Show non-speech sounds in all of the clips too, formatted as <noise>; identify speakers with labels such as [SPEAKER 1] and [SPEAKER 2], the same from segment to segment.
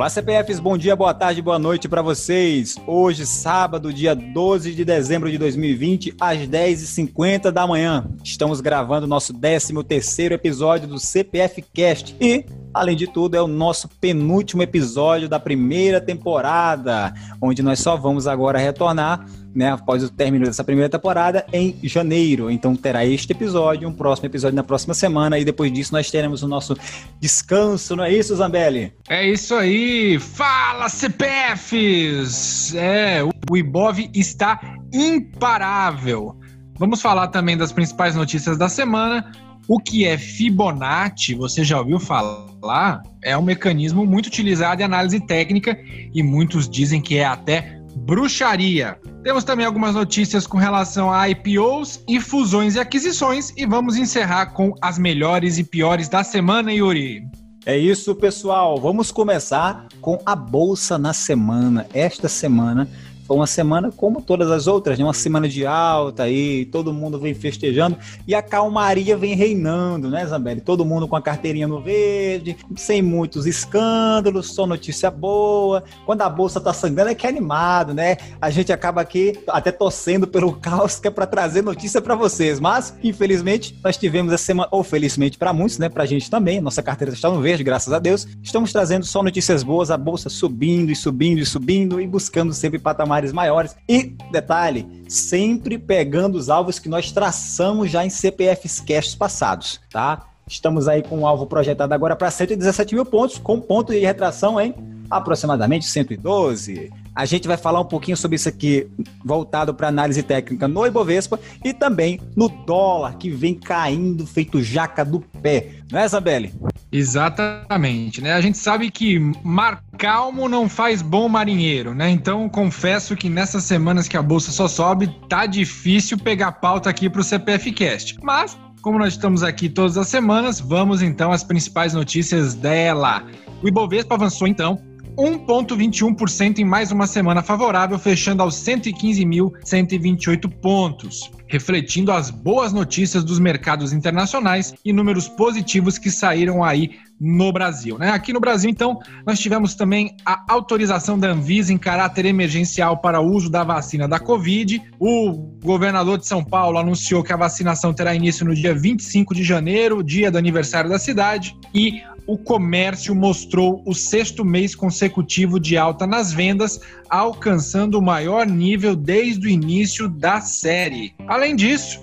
[SPEAKER 1] Olá, CPFs, bom dia, boa tarde, boa noite para vocês. Hoje, sábado, dia 12 de dezembro de 2020, às 10h50 da manhã. Estamos gravando nosso 13º episódio do CPF Cast e, além de tudo, é o nosso penúltimo episódio da primeira temporada, onde nós só vamos agora retornar né, após o término dessa primeira temporada em janeiro. Então terá este episódio, um próximo episódio na próxima semana e depois disso nós teremos o nosso descanso, não é isso, Zambelli?
[SPEAKER 2] É isso aí. Fala, CPFs! É, o Ibov está imparável. Vamos falar também das principais notícias da semana. O que é Fibonacci, você já ouviu falar? É um mecanismo muito utilizado em análise técnica e muitos dizem que é até bruxaria. Temos também algumas notícias com relação a IPOs e fusões e aquisições e vamos encerrar com as melhores e piores da semana, Yuri.
[SPEAKER 1] É isso, pessoal. Vamos começar com a bolsa na semana. Esta semana foi uma semana como todas as outras, né? Uma semana de alta aí, todo mundo vem festejando e a calmaria vem reinando, né, Zambelli? Todo mundo com a carteirinha no verde, sem muitos escândalos, só notícia boa. Quando a bolsa tá sangrando é que é animado, né? A gente acaba aqui até torcendo pelo caos que é para trazer notícia para vocês, mas infelizmente nós tivemos essa semana, ou felizmente para muitos, né, pra gente também, nossa carteira está no verde, graças a Deus. Estamos trazendo só notícias boas, a bolsa subindo e subindo e subindo e buscando sempre patamares maiores. E, detalhe, sempre pegando os alvos que nós traçamos já em CPFs casts passados, tá? Estamos aí com um alvo projetado agora para 117 mil pontos, com ponto de retração em aproximadamente 112. A gente vai falar um pouquinho sobre isso aqui, voltado para análise técnica no Ibovespa e também no dólar, que vem caindo feito jaca do pé. Não é, Isabelle?
[SPEAKER 2] Exatamente, né? A gente sabe que mar calmo não faz bom marinheiro, né? Então confesso que nessas semanas que a bolsa só sobe, tá difícil pegar pauta aqui para o CPF Cast. Mas como nós estamos aqui todas as semanas, vamos então às principais notícias dela. O Ibovespa avançou então 1,21% em mais uma semana favorável, fechando aos 115.128 pontos, refletindo as boas notícias dos mercados internacionais e números positivos que saíram aí no Brasil. Né? Aqui no Brasil, então, nós tivemos também a autorização da Anvisa em caráter emergencial para o uso da vacina da Covid. O governador de São Paulo anunciou que a vacinação terá início no dia 25 de janeiro, dia do aniversário da cidade, e o comércio mostrou o sexto mês consecutivo de alta nas vendas, alcançando o maior nível desde o início da série. Além disso,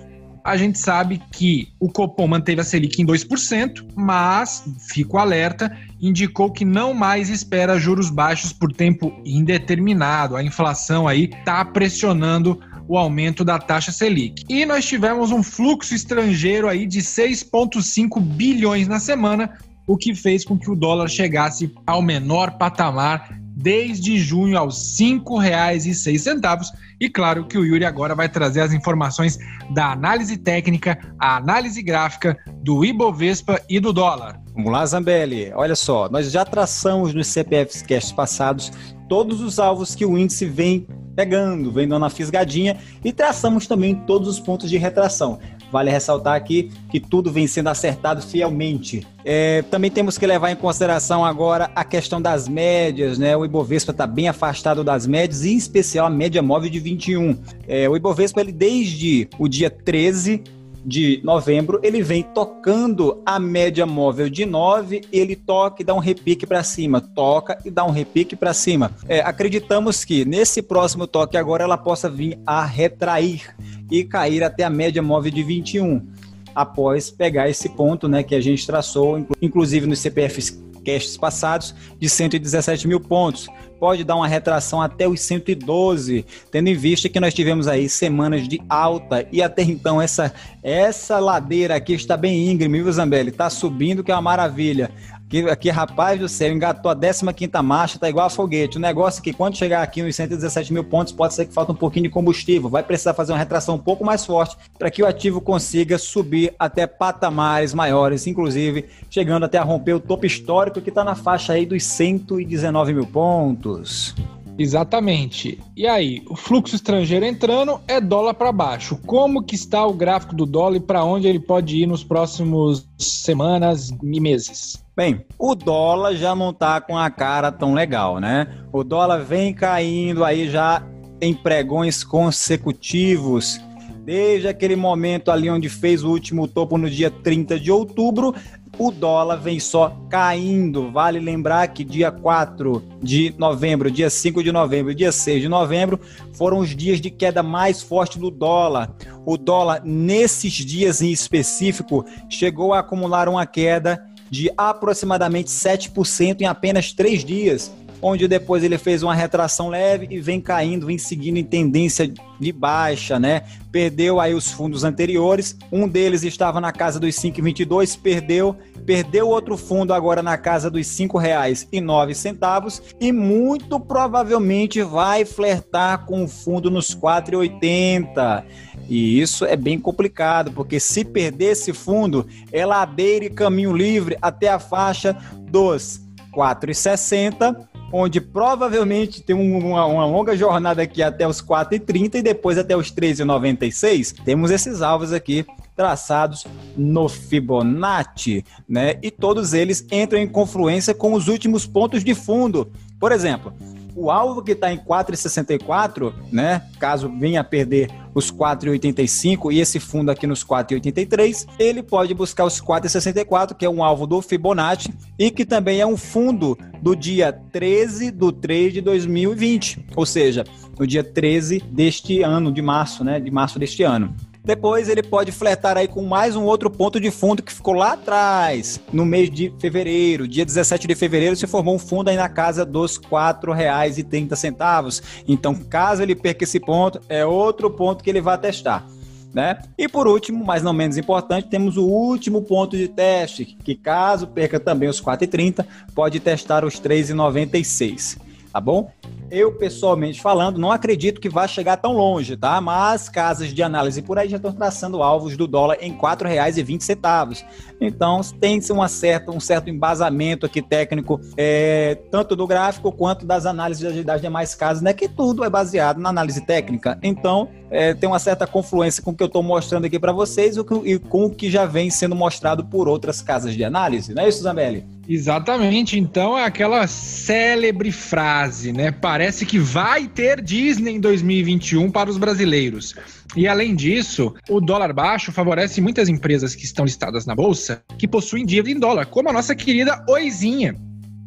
[SPEAKER 2] a gente sabe que o Copom manteve a Selic em 2%, mas, fico alerta, indicou que não mais espera juros baixos por tempo indeterminado. A inflação aí está pressionando o aumento da taxa Selic. E nós tivemos um fluxo estrangeiro aí de 6,5 bilhões na semana, o que fez com que o dólar chegasse ao menor patamar desde junho aos R$ 5,06. E claro que o Yuri agora vai trazer as informações da análise técnica, a análise gráfica do Ibovespa e do dólar.
[SPEAKER 1] Vamos lá, Zambelli. Olha só, nós já traçamos nos CPFs Casts passados todos os alvos que o índice vem pegando, vem dando a fisgadinha e traçamos também todos os pontos de retração. Vale ressaltar aqui que tudo vem sendo acertado fielmente. É, também temos que levar em consideração agora a questão das médias, né? O Ibovespa está bem afastado das médias, em especial a média móvel de 21. É, o Ibovespa, ele desde o dia 13 de novembro, ele vem tocando a média móvel de 9, ele toca e dá um repique para cima, toca e dá um repique para cima. É, acreditamos que nesse próximo toque agora ela possa vir a retrair e cair até a média móvel de 21, após pegar esse ponto né, que a gente traçou, inclusive nos CPFs casts passados, de 117 mil pontos. Pode dar uma retração até os 112, tendo em vista que nós tivemos aí semanas de alta e até então essa, essa ladeira aqui está bem íngreme, viu, Zambelli? Está subindo, que é uma maravilha. Aqui, aqui, rapaz do céu, engatou a 15 marcha, tá igual a foguete. O negócio é que quando chegar aqui nos 117 mil pontos, pode ser que falta um pouquinho de combustível. Vai precisar fazer uma retração um pouco mais forte para que o ativo consiga subir até patamares maiores, inclusive chegando até a romper o topo histórico que está na faixa aí dos 119 mil pontos.
[SPEAKER 2] Exatamente. E aí, o fluxo estrangeiro entrando é dólar para baixo. Como que está o gráfico do dólar e para onde ele pode ir nos próximos semanas e meses?
[SPEAKER 1] Bem, o dólar já não está com a cara tão legal, né? O dólar vem caindo aí já em pregões consecutivos Desde aquele momento ali onde fez o último topo no dia 30 de outubro, o dólar vem só caindo. Vale lembrar que dia 4 de novembro, dia 5 de novembro dia 6 de novembro foram os dias de queda mais forte do dólar. O dólar, nesses dias em específico, chegou a acumular uma queda de aproximadamente 7% em apenas três dias onde depois ele fez uma retração leve e vem caindo, vem seguindo em tendência de baixa, né? Perdeu aí os fundos anteriores, um deles estava na casa dos 5,22, perdeu, perdeu outro fundo agora na casa dos R$ 5,09 e muito provavelmente vai flertar com o fundo nos 4,80. E isso é bem complicado, porque se perder esse fundo, é ladeira e caminho livre até a faixa dos 4,60 onde provavelmente tem uma, uma, longa jornada aqui até os 4,30 e depois até os 13,96. Temos esses alvos aqui traçados no Fibonacci, né? E todos eles entram em confluência com os últimos pontos de fundo. Por exemplo, o alvo que está em 4,64, né? Caso venha a perder os 4,85 e esse fundo aqui nos 4,83, ele pode buscar os 4,64, que é um alvo do Fibonacci e que também é um fundo do dia 13 do 3 de 2020, ou seja, no dia 13 deste ano, de março, né? De março deste ano. Depois ele pode fletar aí com mais um outro ponto de fundo que ficou lá atrás, no mês de fevereiro. Dia 17 de fevereiro se formou um fundo aí na casa dos R$ 4,30. Então, caso ele perca esse ponto, é outro ponto que ele vai testar. Né? E por último, mas não menos importante, temos o último ponto de teste, que caso perca também os 4,30, pode testar os 3,96 tá bom? Eu, pessoalmente falando, não acredito que vá chegar tão longe, tá? Mas casas de análise por aí já estão traçando alvos do dólar em R$ 4,20. Então, tem uma um certo embasamento aqui técnico, é, tanto do gráfico quanto das análises das demais casas, né? Que tudo é baseado na análise técnica. Então, é, tem uma certa confluência com o que eu estou mostrando aqui para vocês e com o que já vem sendo mostrado por outras casas de análise. Não é isso, Zambelli?
[SPEAKER 2] Exatamente. Então é aquela célebre frase, né? Parece que vai ter Disney em 2021 para os brasileiros. E além disso, o dólar baixo favorece muitas empresas que estão listadas na bolsa que possuem dívida em dólar, como a nossa querida Oizinha.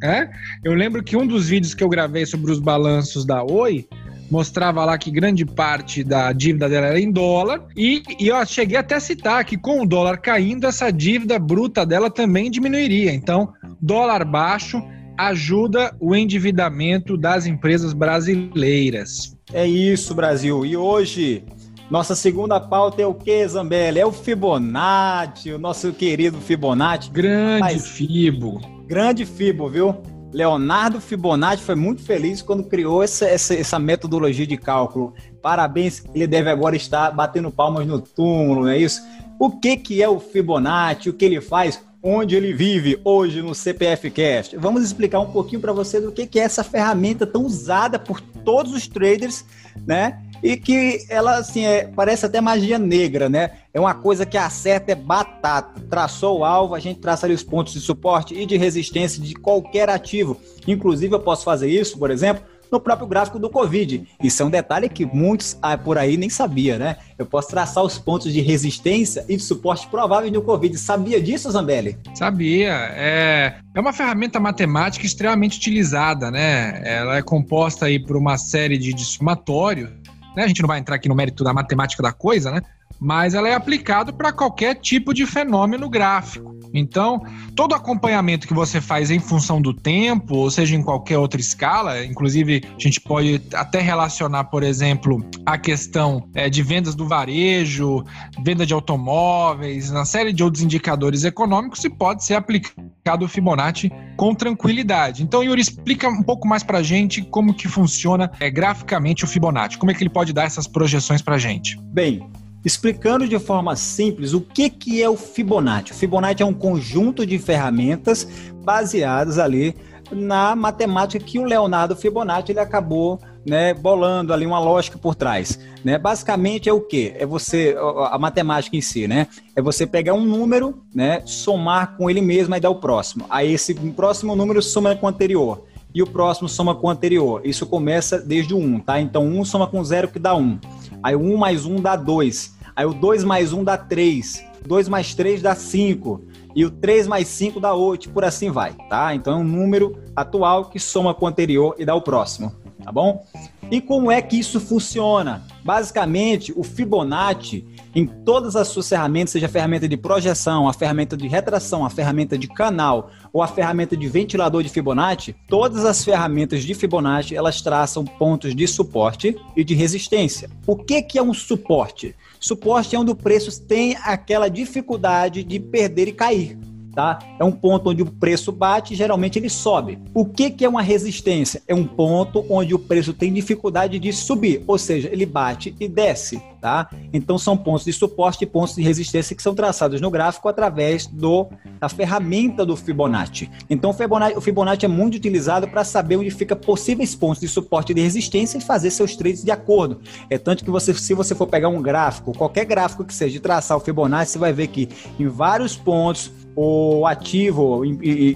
[SPEAKER 2] É? Eu lembro que um dos vídeos que eu gravei sobre os balanços da Oi mostrava lá que grande parte da dívida dela era em dólar e, e eu cheguei até a citar que com o dólar caindo, essa dívida bruta dela também diminuiria. Então, dólar baixo ajuda o endividamento das empresas brasileiras.
[SPEAKER 1] É isso, Brasil. E hoje, nossa segunda pauta é o que, Zambelli? É o Fibonacci, o nosso querido Fibonacci.
[SPEAKER 2] Grande Mas, Fibo.
[SPEAKER 1] Grande Fibo, viu? Leonardo Fibonacci foi muito feliz quando criou essa, essa, essa, metodologia de cálculo. Parabéns, ele deve agora estar batendo palmas no túmulo, não é isso? O que, que é o Fibonacci, o que ele faz, onde ele vive hoje no CPF Cast? Vamos explicar um pouquinho para vocês o que, que é essa ferramenta tão usada por todos os traders, né? E que ela assim é, parece até magia negra, né? É uma coisa que acerta é batata. Traçou o alvo, a gente traça ali os pontos de suporte e de resistência de qualquer ativo. Inclusive eu posso fazer isso, por exemplo, no próprio gráfico do Covid. Isso é um detalhe que muitos ah, por aí nem sabia, né? Eu posso traçar os pontos de resistência e de suporte prováveis no Covid. Sabia disso, Zambelli?
[SPEAKER 2] Sabia. É, é uma ferramenta matemática extremamente utilizada, né? Ela é composta aí por uma série de, de somatórios né? A gente não vai entrar aqui no mérito da matemática da coisa, né? Mas ela é aplicada para qualquer tipo de fenômeno gráfico. Então, todo acompanhamento que você faz em função do tempo, ou seja, em qualquer outra escala, inclusive a gente pode até relacionar, por exemplo, a questão é, de vendas do varejo, venda de automóveis, uma série de outros indicadores econômicos, e pode ser aplicado o Fibonacci com tranquilidade. Então, Yuri, explica um pouco mais para a gente como que funciona é, graficamente o Fibonacci, como é que ele pode dar essas projeções para a gente.
[SPEAKER 1] Bem, explicando de forma simples o que, que é o Fibonacci. O Fibonacci é um conjunto de ferramentas baseadas ali na matemática que o Leonardo Fibonacci ele acabou né, bolando ali uma lógica por trás. Né? Basicamente é o que? É você, a matemática em si, né? É você pegar um número, né, somar com ele mesmo e dar o próximo. Aí esse próximo número soma com o anterior. E o próximo soma com o anterior. Isso começa desde o 1, tá? Então 1 soma com 0 que dá 1. Aí o 1 mais 1 dá 2. Aí o 2 mais 1 dá 3. 2 mais 3 dá 5. E o 3 mais 5 dá 8, por assim vai, tá? Então é um número atual que soma com o anterior e dá o próximo tá bom? E como é que isso funciona? Basicamente, o Fibonacci, em todas as suas ferramentas, seja a ferramenta de projeção, a ferramenta de retração, a ferramenta de canal ou a ferramenta de ventilador de Fibonacci, todas as ferramentas de Fibonacci, elas traçam pontos de suporte e de resistência. O que, que é um suporte? Suporte é onde o preço tem aquela dificuldade de perder e cair tá? É um ponto onde o preço bate e geralmente ele sobe. O que, que é uma resistência? É um ponto onde o preço tem dificuldade de subir, ou seja, ele bate e desce, tá? Então são pontos de suporte e pontos de resistência que são traçados no gráfico através do, da ferramenta do Fibonacci. Então o Fibonacci, o Fibonacci é muito utilizado para saber onde fica possíveis pontos de suporte e de resistência e fazer seus trades de acordo. É tanto que você, se você for pegar um gráfico, qualquer gráfico que seja de traçar o Fibonacci, você vai ver que em vários pontos o ativo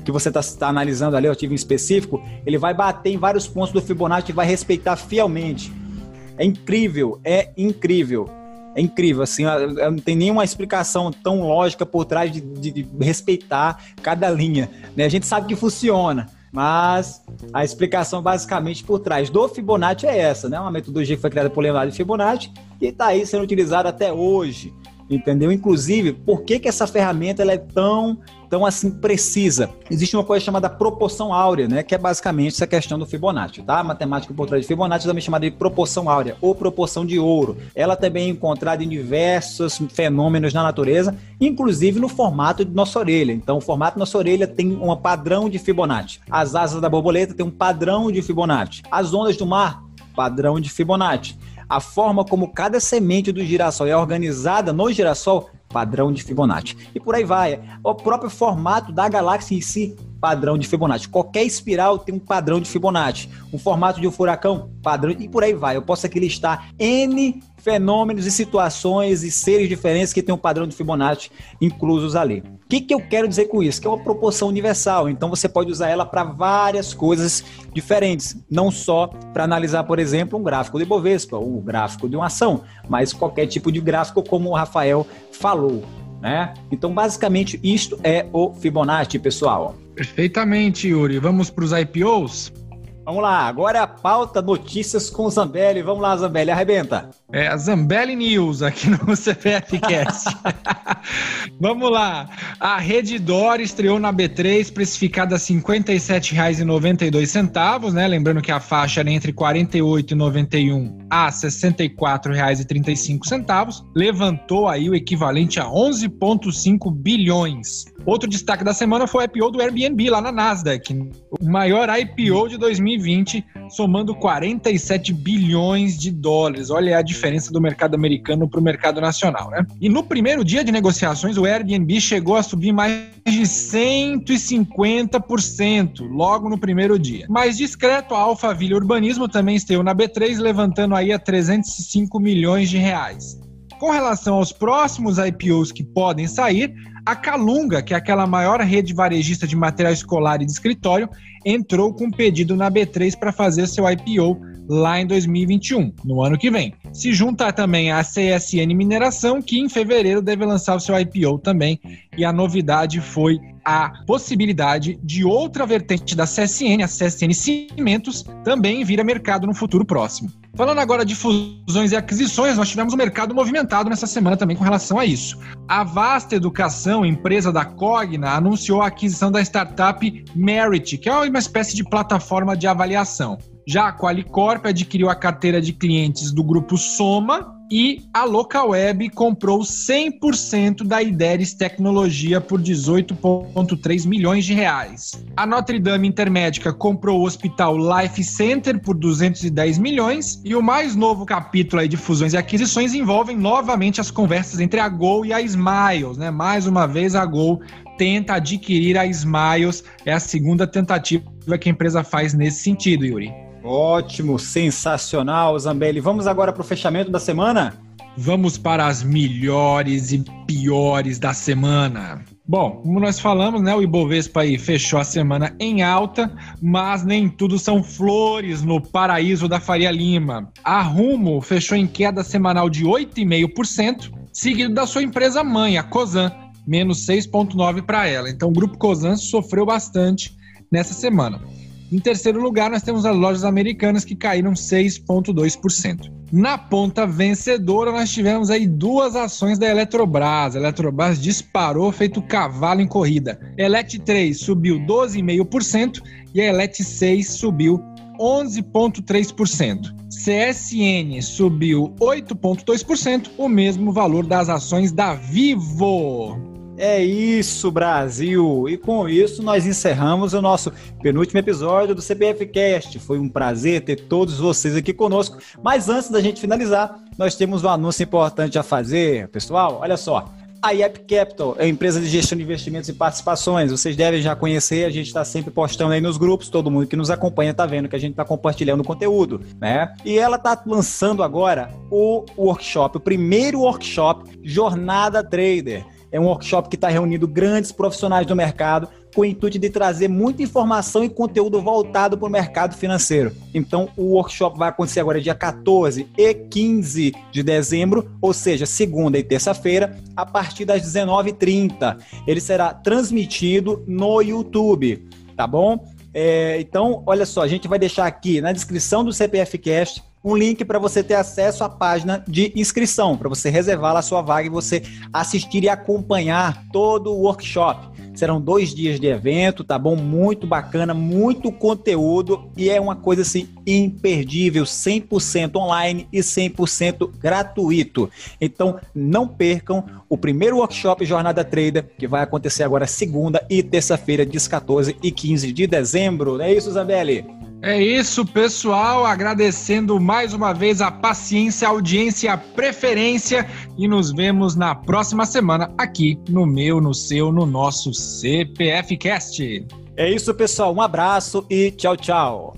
[SPEAKER 1] que você está tá analisando ali, o ativo em específico, ele vai bater em vários pontos do Fibonacci e vai respeitar fielmente. É incrível, é incrível. É incrível, assim, não tem nenhuma explicação tão lógica por trás de, de, de respeitar cada linha. Né? A gente sabe que funciona, mas a explicação basicamente por trás do Fibonacci é essa, né? Uma metodologia que foi criada por Leonardo Fibonacci e está aí sendo utilizada até hoje entendeu? Inclusive, por que, que essa ferramenta ela é tão, tão assim precisa? Existe uma coisa chamada proporção áurea, né? Que é basicamente essa questão do Fibonacci, tá? A matemática por trás de Fibonacci é também chamada de proporção áurea ou proporção de ouro. Ela também é encontrada em diversos fenômenos na natureza, inclusive no formato de nossa orelha. Então, o formato de nossa orelha tem um padrão de Fibonacci. As asas da borboleta tem um padrão de Fibonacci. As ondas do mar, padrão de Fibonacci a forma como cada semente do girassol é organizada no girassol, padrão de Fibonacci. E por aí vai. O próprio formato da galáxia em si, padrão de Fibonacci. Qualquer espiral tem um padrão de Fibonacci. O formato de um furacão, padrão, e por aí vai. Eu posso aqui listar N fenômenos e situações e seres diferentes que têm um padrão de Fibonacci inclusos ali. O que, que eu quero dizer com isso? Que é uma proporção universal, então você pode usar ela para várias coisas diferentes, não só para analisar, por exemplo, um gráfico de Bovespa, ou um gráfico de uma ação, mas qualquer tipo de gráfico, como o Rafael falou. Né? Então, basicamente, isto é o Fibonacci, pessoal.
[SPEAKER 2] Perfeitamente, Yuri. Vamos para os IPOs?
[SPEAKER 1] Vamos lá, agora é a pauta notícias com Zambelli. Vamos lá, Zambelli, arrebenta.
[SPEAKER 2] É a Zambelli News aqui no <laughs> CPFcast. <laughs> Vamos lá. A Redditor estreou na B3, precificada a R$ 57,92, né? Lembrando que a faixa era entre R$ 48,91 a R$ 64,35. Levantou aí o equivalente a 11,5 bilhões. Outro destaque da semana foi o IPO do Airbnb lá na Nasdaq, o maior IPO de 2020, somando 47 bilhões de dólares. Olha a diferença do mercado americano para o mercado nacional, né? E no primeiro dia de negociações, o Airbnb chegou a subir mais de 150%, logo no primeiro dia. Mais discreto, a Alphaville Urbanismo também esteve na B3, levantando aí a 305 milhões de reais. Com relação aos próximos IPOs que podem sair, a Calunga, que é aquela maior rede varejista de material escolar e de escritório, entrou com um pedido na B3 para fazer seu IPO lá em 2021, no ano que vem. Se junta também a CSN Mineração, que em fevereiro deve lançar o seu IPO também, e a novidade foi a possibilidade de outra vertente da CSN, a CSN Cimentos, também vir a mercado no futuro próximo. Falando agora de fusões e aquisições, nós tivemos um mercado movimentado nessa semana também com relação a isso. A Vasta Educação, empresa da Cogna, anunciou a aquisição da startup Merit, que é uma espécie de plataforma de avaliação. Já a Qualicorp adquiriu a carteira de clientes do grupo Soma, E a Localweb comprou 100% da Ideres Tecnologia por 18,3 milhões de reais. A Notre Dame Intermédica comprou o Hospital Life Center por 210 milhões. E o mais novo capítulo de fusões e aquisições envolve novamente as conversas entre a Gol e a Smiles. Né? Mais uma vez, a Gol tenta adquirir a Smiles. É a segunda tentativa que a empresa faz nesse sentido, Yuri.
[SPEAKER 1] Ótimo, sensacional, Zambelli. Vamos agora para o fechamento da semana?
[SPEAKER 2] Vamos para as melhores e piores da semana. Bom, como nós falamos, né, o Ibovespa aí fechou a semana em alta, mas nem tudo são flores no paraíso da Faria Lima. A Rumo fechou em queda semanal de 8,5%, seguido da sua empresa mãe, a Cosan, menos 6,9% para ela. Então o grupo Cosan sofreu bastante nessa semana. Em terceiro lugar, nós temos as lojas americanas que caíram 6,2%. Na ponta vencedora, nós tivemos aí duas ações da Eletrobras. A Eletrobras disparou feito cavalo em corrida. Elet 3 subiu 12,5% e a Elet 6 subiu 11,3%. CSN subiu 8,2%, o mesmo valor das ações da Vivo.
[SPEAKER 1] É isso, Brasil! E com isso nós encerramos o nosso penúltimo episódio do CBF Cast. Foi um prazer ter todos vocês aqui conosco. Mas antes da gente finalizar, nós temos um anúncio importante a fazer, pessoal. Olha só. A IEP Capital é a empresa de gestão de investimentos e participações. Vocês devem já conhecer, a gente está sempre postando aí nos grupos, todo mundo que nos acompanha está vendo que a gente está compartilhando conteúdo, né? E ela está lançando agora o workshop, o primeiro workshop Jornada Trader é um workshop que está reunindo grandes profissionais do mercado com o intuito de trazer muita informação e conteúdo voltado para o mercado financeiro. Então, o workshop vai acontecer agora dia 14 e 15 de dezembro, ou seja, segunda e terça-feira, a partir das 19h30. Ele será transmitido no YouTube, tá bom? É, então, olha só, a gente vai deixar aqui na descrição do CPF Cast um link para você ter acesso à página de inscrição, para você reservar lá a sua vaga e você assistir e acompanhar todo o workshop. Serão dois dias de evento, tá bom? Muito bacana, muito conteúdo e é uma coisa assim imperdível, 100% online e 100% gratuito. Então não percam o primeiro workshop Jornada Trader que vai acontecer agora segunda e terça-feira, dias 14 e 15 de dezembro. Não é isso, Isabelle?
[SPEAKER 2] É isso, pessoal. Agradecendo mais uma vez a paciência, a audiência, a preferência. E nos vemos na próxima semana aqui no meu, no seu, no nosso CPF Cast.
[SPEAKER 1] É isso, pessoal. Um abraço e tchau, tchau.